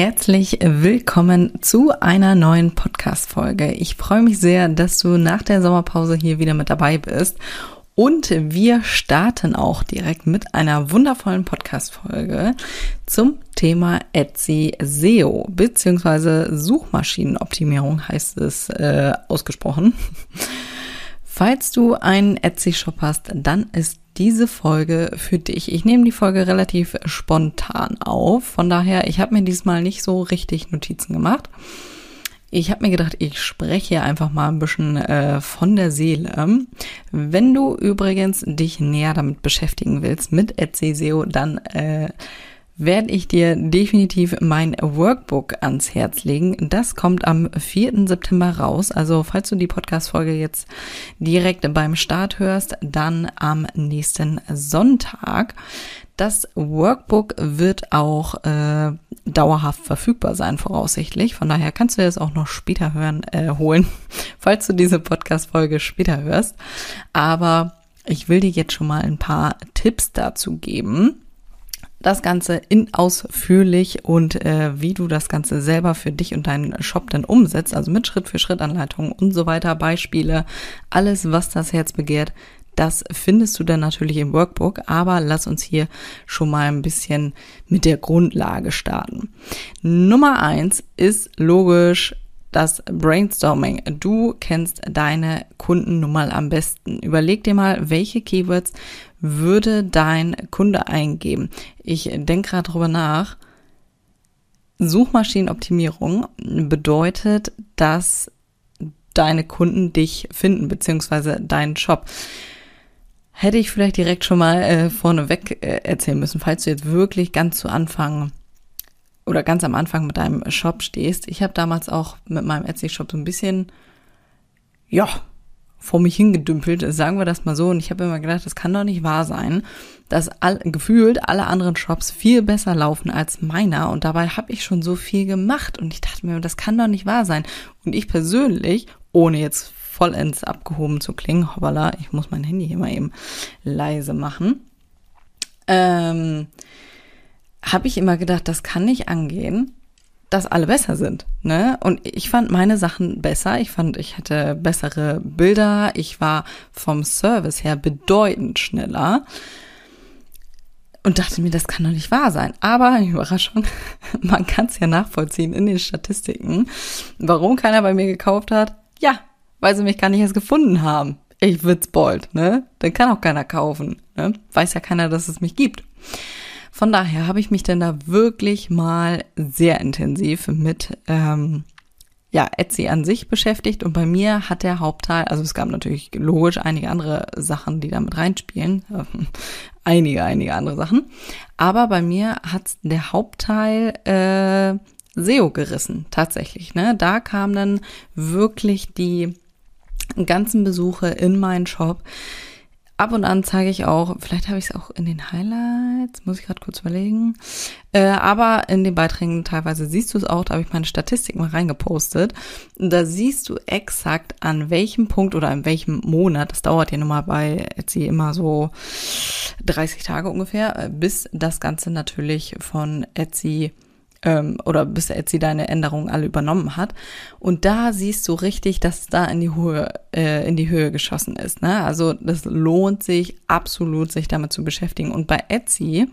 Herzlich willkommen zu einer neuen Podcast-Folge. Ich freue mich sehr, dass du nach der Sommerpause hier wieder mit dabei bist. Und wir starten auch direkt mit einer wundervollen Podcast-Folge zum Thema Etsy SEO beziehungsweise Suchmaschinenoptimierung heißt es äh, ausgesprochen. Falls du einen Etsy-Shop hast, dann ist diese Folge für dich. Ich nehme die Folge relativ spontan auf. Von daher, ich habe mir diesmal nicht so richtig Notizen gemacht. Ich habe mir gedacht, ich spreche einfach mal ein bisschen äh, von der Seele. Wenn du übrigens dich näher damit beschäftigen willst, mit Etsy SEO, dann äh, werde ich dir definitiv mein Workbook ans Herz legen. Das kommt am 4. September raus. Also falls du die Podcast-Folge jetzt direkt beim Start hörst, dann am nächsten Sonntag. Das Workbook wird auch äh, dauerhaft verfügbar sein, voraussichtlich. Von daher kannst du es auch noch später hören, äh, holen, falls du diese Podcast-Folge später hörst. Aber ich will dir jetzt schon mal ein paar Tipps dazu geben das Ganze in ausführlich und äh, wie du das Ganze selber für dich und deinen Shop dann umsetzt, also mit Schritt für Schritt Anleitungen und so weiter, Beispiele, alles, was das Herz begehrt, das findest du dann natürlich im Workbook, aber lass uns hier schon mal ein bisschen mit der Grundlage starten. Nummer eins ist logisch das Brainstorming. Du kennst deine Kunden nun mal am besten. Überleg dir mal, welche Keywords würde dein Kunde eingeben. Ich denke gerade drüber nach. Suchmaschinenoptimierung bedeutet, dass deine Kunden dich finden, beziehungsweise deinen Shop. Hätte ich vielleicht direkt schon mal äh, vorneweg äh, erzählen müssen, falls du jetzt wirklich ganz zu Anfang oder ganz am Anfang mit deinem Shop stehst. Ich habe damals auch mit meinem Etsy-Shop so ein bisschen, ja, vor mich hingedümpelt, sagen wir das mal so. Und ich habe immer gedacht, das kann doch nicht wahr sein, dass all, gefühlt alle anderen Shops viel besser laufen als meiner. Und dabei habe ich schon so viel gemacht. Und ich dachte mir, das kann doch nicht wahr sein. Und ich persönlich, ohne jetzt vollends abgehoben zu klingen, hoppala, ich muss mein Handy hier mal eben leise machen, ähm, habe ich immer gedacht, das kann nicht angehen, dass alle besser sind. Ne? Und ich fand meine Sachen besser. Ich fand, ich hatte bessere Bilder. Ich war vom Service her bedeutend schneller. Und dachte mir, das kann doch nicht wahr sein. Aber, Überraschung, man kann es ja nachvollziehen in den Statistiken. Warum keiner bei mir gekauft hat? Ja, weil sie mich gar nicht erst gefunden haben. Ich witzbold, ne? Dann kann auch keiner kaufen. Ne? Weiß ja keiner, dass es mich gibt. Von daher habe ich mich dann da wirklich mal sehr intensiv mit ähm, ja, Etsy an sich beschäftigt und bei mir hat der Hauptteil, also es gab natürlich logisch einige andere Sachen, die da mit reinspielen, einige, einige andere Sachen, aber bei mir hat der Hauptteil äh, SEO gerissen, tatsächlich. Ne? Da kamen dann wirklich die ganzen Besuche in meinen Shop, ab und an zeige ich auch, vielleicht habe ich es auch in den Highlights, muss ich gerade kurz überlegen. Äh, aber in den Beiträgen teilweise siehst du es auch, da habe ich meine Statistik mal reingepostet. Da siehst du exakt an welchem Punkt oder in welchem Monat, das dauert ja nun mal bei Etsy immer so 30 Tage ungefähr, äh, bis das Ganze natürlich von Etsy ähm, oder bis Etsy deine Änderungen alle übernommen hat. Und da siehst du richtig, dass da in die Höhe, äh, in die Höhe geschossen ist. Ne? Also das lohnt sich absolut, sich damit zu beschäftigen. Und bei Etsy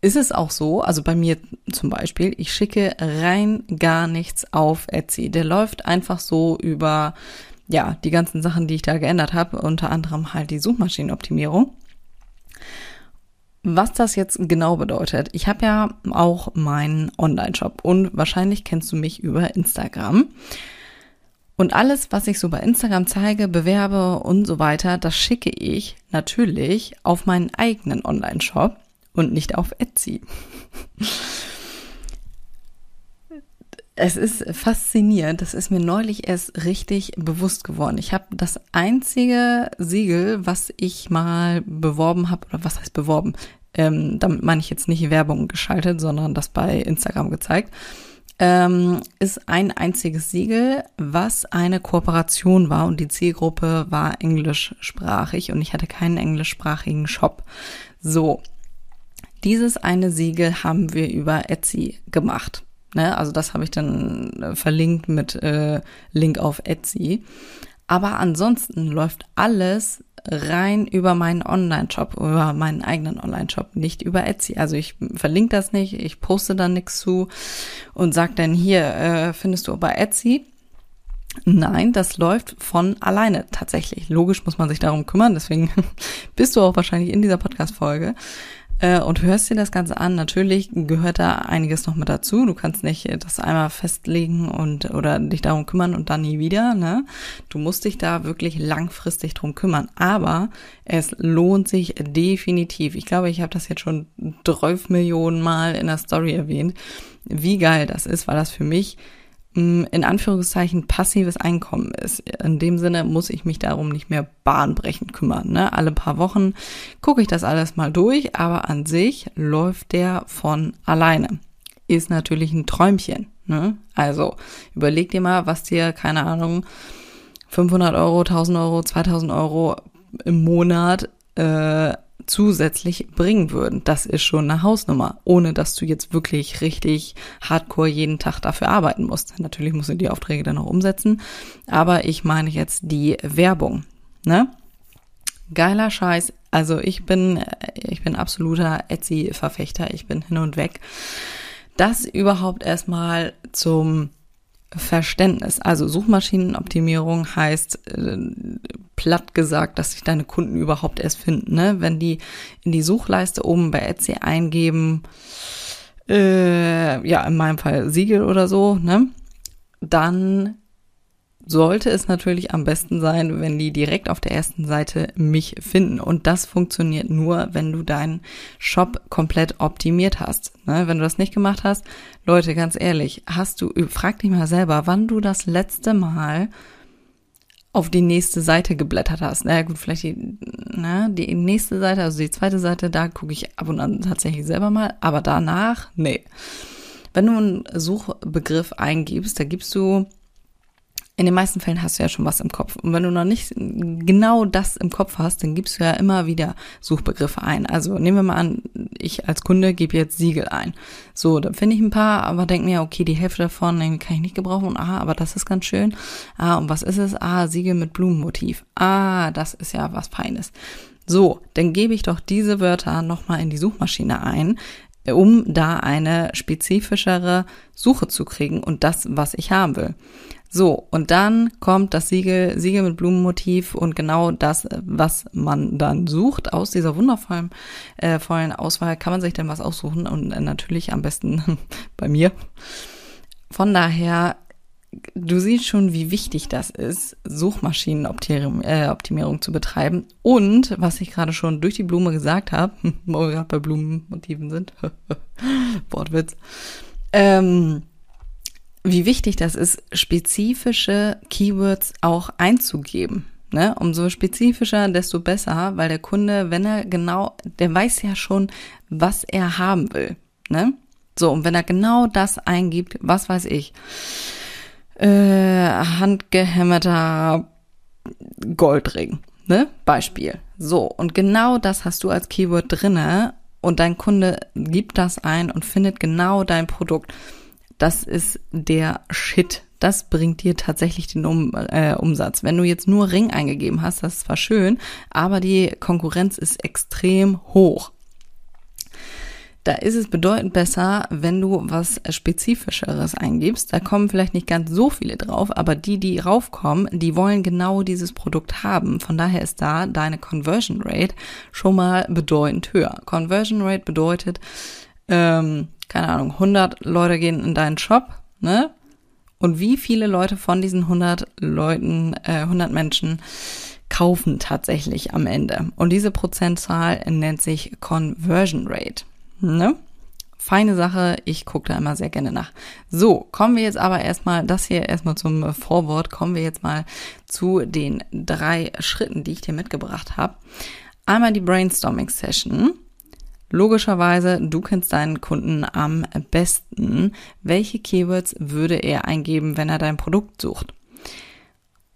ist es auch so, also bei mir zum Beispiel, ich schicke rein gar nichts auf Etsy. Der läuft einfach so über, ja, die ganzen Sachen, die ich da geändert habe, unter anderem halt die Suchmaschinenoptimierung. Was das jetzt genau bedeutet, ich habe ja auch meinen Online-Shop und wahrscheinlich kennst du mich über Instagram. Und alles, was ich so bei Instagram zeige, bewerbe und so weiter, das schicke ich natürlich auf meinen eigenen Online-Shop und nicht auf Etsy. es ist faszinierend. Das ist mir neulich erst richtig bewusst geworden. Ich habe das einzige Siegel, was ich mal beworben habe, oder was heißt beworben? Ähm, damit meine ich jetzt nicht Werbung geschaltet, sondern das bei Instagram gezeigt. Ähm, ist ein einziges Siegel, was eine Kooperation war und die Zielgruppe war englischsprachig und ich hatte keinen englischsprachigen Shop. So, dieses eine Siegel haben wir über Etsy gemacht. Ne? Also das habe ich dann äh, verlinkt mit äh, Link auf Etsy. Aber ansonsten läuft alles rein über meinen Online-Shop, über meinen eigenen Online-Shop, nicht über Etsy. Also ich verlinke das nicht, ich poste da nichts zu und sag dann hier, äh, findest du bei Etsy. Nein, das läuft von alleine tatsächlich. Logisch muss man sich darum kümmern, deswegen bist du auch wahrscheinlich in dieser Podcast-Folge äh, und hörst dir das Ganze an. Natürlich gehört da einiges noch mit dazu. Du kannst nicht das einmal festlegen und oder dich darum kümmern und dann nie wieder. Ne? Du musst dich da wirklich langfristig drum kümmern. Aber es lohnt sich definitiv. Ich glaube, ich habe das jetzt schon 12 Millionen Mal in der Story erwähnt, wie geil das ist, weil das für mich in Anführungszeichen passives Einkommen ist. In dem Sinne muss ich mich darum nicht mehr bahnbrechend kümmern. Ne? Alle paar Wochen gucke ich das alles mal durch, aber an sich läuft der von alleine. Ist natürlich ein Träumchen. Ne? Also überleg dir mal, was dir, keine Ahnung, 500 Euro, 1000 Euro, 2000 Euro im Monat äh, zusätzlich bringen würden. Das ist schon eine Hausnummer, ohne dass du jetzt wirklich richtig hardcore jeden Tag dafür arbeiten musst. Natürlich musst du die Aufträge dann auch umsetzen, aber ich meine jetzt die Werbung, ne? Geiler Scheiß. Also ich bin, ich bin absoluter Etsy-Verfechter. Ich bin hin und weg. Das überhaupt erstmal zum Verständnis. Also Suchmaschinenoptimierung heißt äh, platt gesagt, dass sich deine Kunden überhaupt erst finden. Ne? Wenn die in die Suchleiste oben bei Etsy eingeben, äh, ja, in meinem Fall Siegel oder so, ne? Dann sollte es natürlich am besten sein, wenn die direkt auf der ersten Seite mich finden. Und das funktioniert nur, wenn du deinen Shop komplett optimiert hast. Ne? Wenn du das nicht gemacht hast, Leute, ganz ehrlich, hast du, frag dich mal selber, wann du das letzte Mal auf die nächste Seite geblättert hast. Na naja, gut, vielleicht die, na, die nächste Seite, also die zweite Seite, da gucke ich ab und an tatsächlich selber mal, aber danach, nee. Wenn du einen Suchbegriff eingibst, da gibst du in den meisten Fällen hast du ja schon was im Kopf. Und wenn du noch nicht genau das im Kopf hast, dann gibst du ja immer wieder Suchbegriffe ein. Also nehmen wir mal an, ich als Kunde gebe jetzt Siegel ein. So, dann finde ich ein paar, aber denke mir, okay, die Hälfte davon kann ich nicht gebrauchen. Ah, aber das ist ganz schön. Ah, und was ist es? Ah, Siegel mit Blumenmotiv. Ah, das ist ja was Feines. So, dann gebe ich doch diese Wörter nochmal in die Suchmaschine ein, um da eine spezifischere Suche zu kriegen und das, was ich haben will. So, und dann kommt das Siegel, Siegel mit Blumenmotiv und genau das, was man dann sucht. Aus dieser wundervollen äh, vollen Auswahl kann man sich dann was aussuchen und äh, natürlich am besten bei mir. Von daher, du siehst schon, wie wichtig das ist, Suchmaschinenoptimierung äh, zu betreiben. Und, was ich gerade schon durch die Blume gesagt habe, wo wir gerade bei Blumenmotiven sind, Wortwitz, ähm, wie wichtig das ist, spezifische Keywords auch einzugeben. Ne? Umso spezifischer, desto besser, weil der Kunde, wenn er genau, der weiß ja schon, was er haben will. Ne? So, und wenn er genau das eingibt, was weiß ich, äh, handgehämmerter Goldring, ne? Beispiel. So, und genau das hast du als Keyword drinne und dein Kunde gibt das ein und findet genau dein Produkt das ist der Shit. Das bringt dir tatsächlich den um, äh, Umsatz. Wenn du jetzt nur Ring eingegeben hast, das ist zwar schön, aber die Konkurrenz ist extrem hoch. Da ist es bedeutend besser, wenn du was Spezifischeres eingibst. Da kommen vielleicht nicht ganz so viele drauf, aber die, die raufkommen, die wollen genau dieses Produkt haben. Von daher ist da deine Conversion Rate schon mal bedeutend höher. Conversion Rate bedeutet, ähm, keine Ahnung, 100 Leute gehen in deinen Shop, ne? Und wie viele Leute von diesen 100 Leuten, äh, 100 Menschen kaufen tatsächlich am Ende? Und diese Prozentzahl nennt sich Conversion Rate, ne? feine Sache. Ich gucke da immer sehr gerne nach. So, kommen wir jetzt aber erstmal, das hier erstmal zum Vorwort, kommen wir jetzt mal zu den drei Schritten, die ich dir mitgebracht habe. Einmal die Brainstorming Session. Logischerweise, du kennst deinen Kunden am besten. Welche Keywords würde er eingeben, wenn er dein Produkt sucht?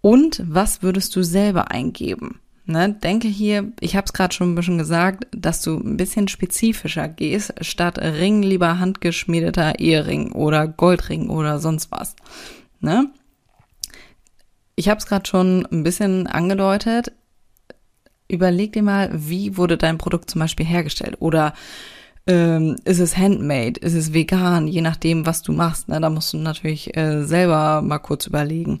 Und was würdest du selber eingeben? Ne, denke hier, ich habe es gerade schon ein bisschen gesagt, dass du ein bisschen spezifischer gehst, statt Ring lieber handgeschmiedeter Ehering oder Goldring oder sonst was. Ne? Ich habe es gerade schon ein bisschen angedeutet. Überleg dir mal, wie wurde dein Produkt zum Beispiel hergestellt oder ähm, ist es handmade, ist es vegan, je nachdem, was du machst. Ne? Da musst du natürlich äh, selber mal kurz überlegen.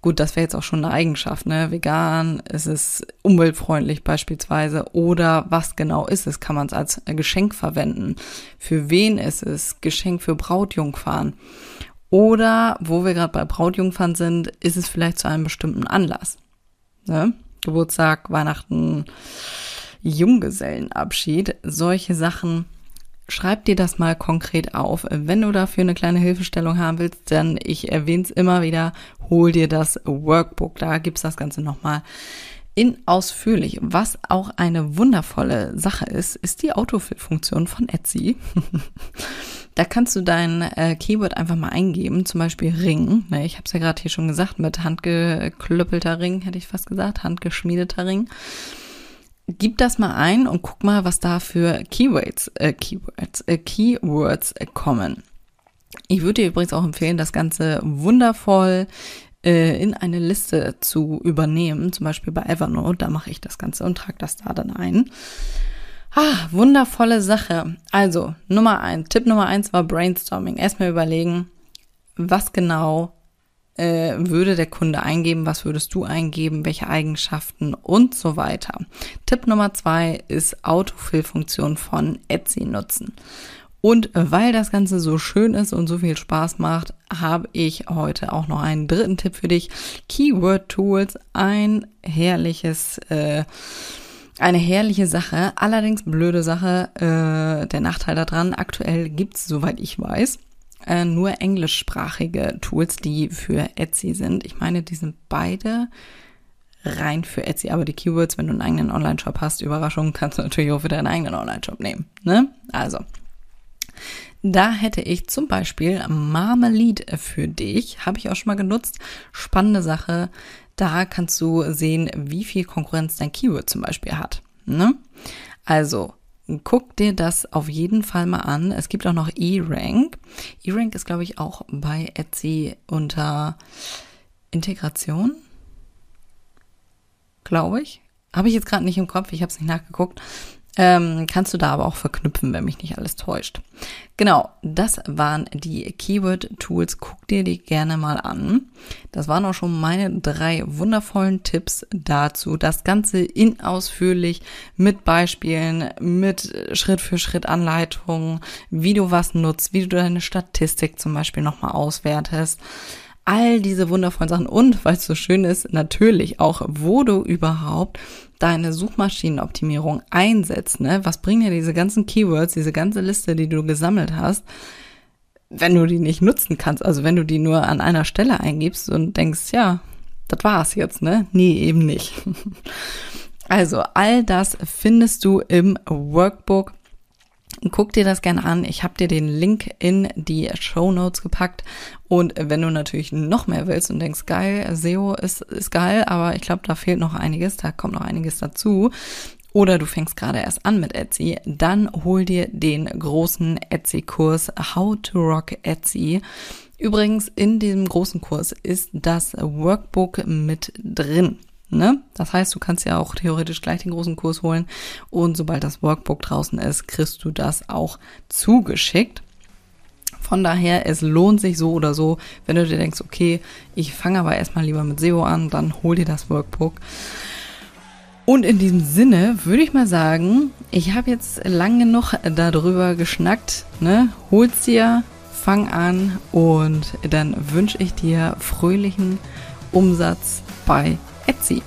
Gut, das wäre jetzt auch schon eine Eigenschaft, ne? Vegan, ist es umweltfreundlich beispielsweise oder was genau ist es? Kann man es als Geschenk verwenden? Für wen ist es? Geschenk für Brautjungfern. Oder, wo wir gerade bei Brautjungfern sind, ist es vielleicht zu einem bestimmten Anlass. Ne? Geburtstag, Weihnachten, Junggesellenabschied, solche Sachen Schreib dir das mal konkret auf. Wenn du dafür eine kleine Hilfestellung haben willst, dann, ich erwähne es immer wieder, hol dir das Workbook. Da gibt's das Ganze nochmal in ausführlich. Was auch eine wundervolle Sache ist, ist die Autofill-Funktion von Etsy. da kannst du dein äh, Keyword einfach mal eingeben, zum Beispiel Ring. Ne, ich habe es ja gerade hier schon gesagt, mit handgeklöppelter Ring, hätte ich fast gesagt, handgeschmiedeter Ring gib das mal ein und guck mal, was da für Keywords, äh, Keywords, äh, Keywords kommen. Ich würde dir übrigens auch empfehlen, das Ganze wundervoll äh, in eine Liste zu übernehmen, zum Beispiel bei Evernote. Da mache ich das Ganze und trage das da dann ein. Ah, wundervolle Sache. Also, Nummer eins, Tipp Nummer eins war Brainstorming. Erstmal überlegen, was genau äh, würde der Kunde eingeben, was würdest du eingeben, welche Eigenschaften und so weiter. Tipp Nummer zwei ist Autofill-Funktion von Etsy nutzen. Und weil das Ganze so schön ist und so viel Spaß macht, habe ich heute auch noch einen dritten Tipp für dich. Keyword Tools, ein herrliches, äh, eine herrliche Sache, allerdings blöde Sache. Äh, der Nachteil daran, aktuell gibt's, soweit ich weiß, äh, nur englischsprachige Tools, die für Etsy sind. Ich meine, die sind beide rein für Etsy, aber die Keywords, wenn du einen eigenen Online-Shop hast, Überraschung, kannst du natürlich auch für deinen eigenen Online-Shop nehmen. Ne? Also, da hätte ich zum Beispiel Marmalade für dich. Habe ich auch schon mal genutzt. Spannende Sache. Da kannst du sehen, wie viel Konkurrenz dein Keyword zum Beispiel hat. Ne? Also, guck dir das auf jeden Fall mal an. Es gibt auch noch E-Rank. E-Rank ist, glaube ich, auch bei Etsy unter Integration. Glaube ich. Habe ich jetzt gerade nicht im Kopf, ich habe es nicht nachgeguckt. Ähm, kannst du da aber auch verknüpfen, wenn mich nicht alles täuscht. Genau, das waren die Keyword-Tools. Guck dir die gerne mal an. Das waren auch schon meine drei wundervollen Tipps dazu. Das Ganze in ausführlich mit Beispielen, mit Schritt für Schritt Anleitungen, wie du was nutzt, wie du deine Statistik zum Beispiel nochmal auswertest all diese wundervollen Sachen und, weil es so schön ist, natürlich auch, wo du überhaupt deine Suchmaschinenoptimierung einsetzt. Ne? Was bringen dir diese ganzen Keywords, diese ganze Liste, die du gesammelt hast, wenn du die nicht nutzen kannst? Also wenn du die nur an einer Stelle eingibst und denkst, ja, das war's jetzt, ne? Nee, eben nicht. Also all das findest du im Workbook Guck dir das gerne an. Ich habe dir den Link in die Show Notes gepackt. Und wenn du natürlich noch mehr willst und denkst, geil, SEO ist, ist geil, aber ich glaube, da fehlt noch einiges, da kommt noch einiges dazu. Oder du fängst gerade erst an mit Etsy, dann hol dir den großen Etsy-Kurs How to Rock Etsy. Übrigens, in diesem großen Kurs ist das Workbook mit drin. Ne? Das heißt, du kannst ja auch theoretisch gleich den großen Kurs holen und sobald das Workbook draußen ist, kriegst du das auch zugeschickt. Von daher, es lohnt sich so oder so, wenn du dir denkst, okay, ich fange aber erstmal lieber mit SEO an, dann hol dir das Workbook. Und in diesem Sinne würde ich mal sagen, ich habe jetzt lang genug darüber geschnackt, ne? Hol's dir, fang an und dann wünsche ich dir fröhlichen Umsatz bei Etsy.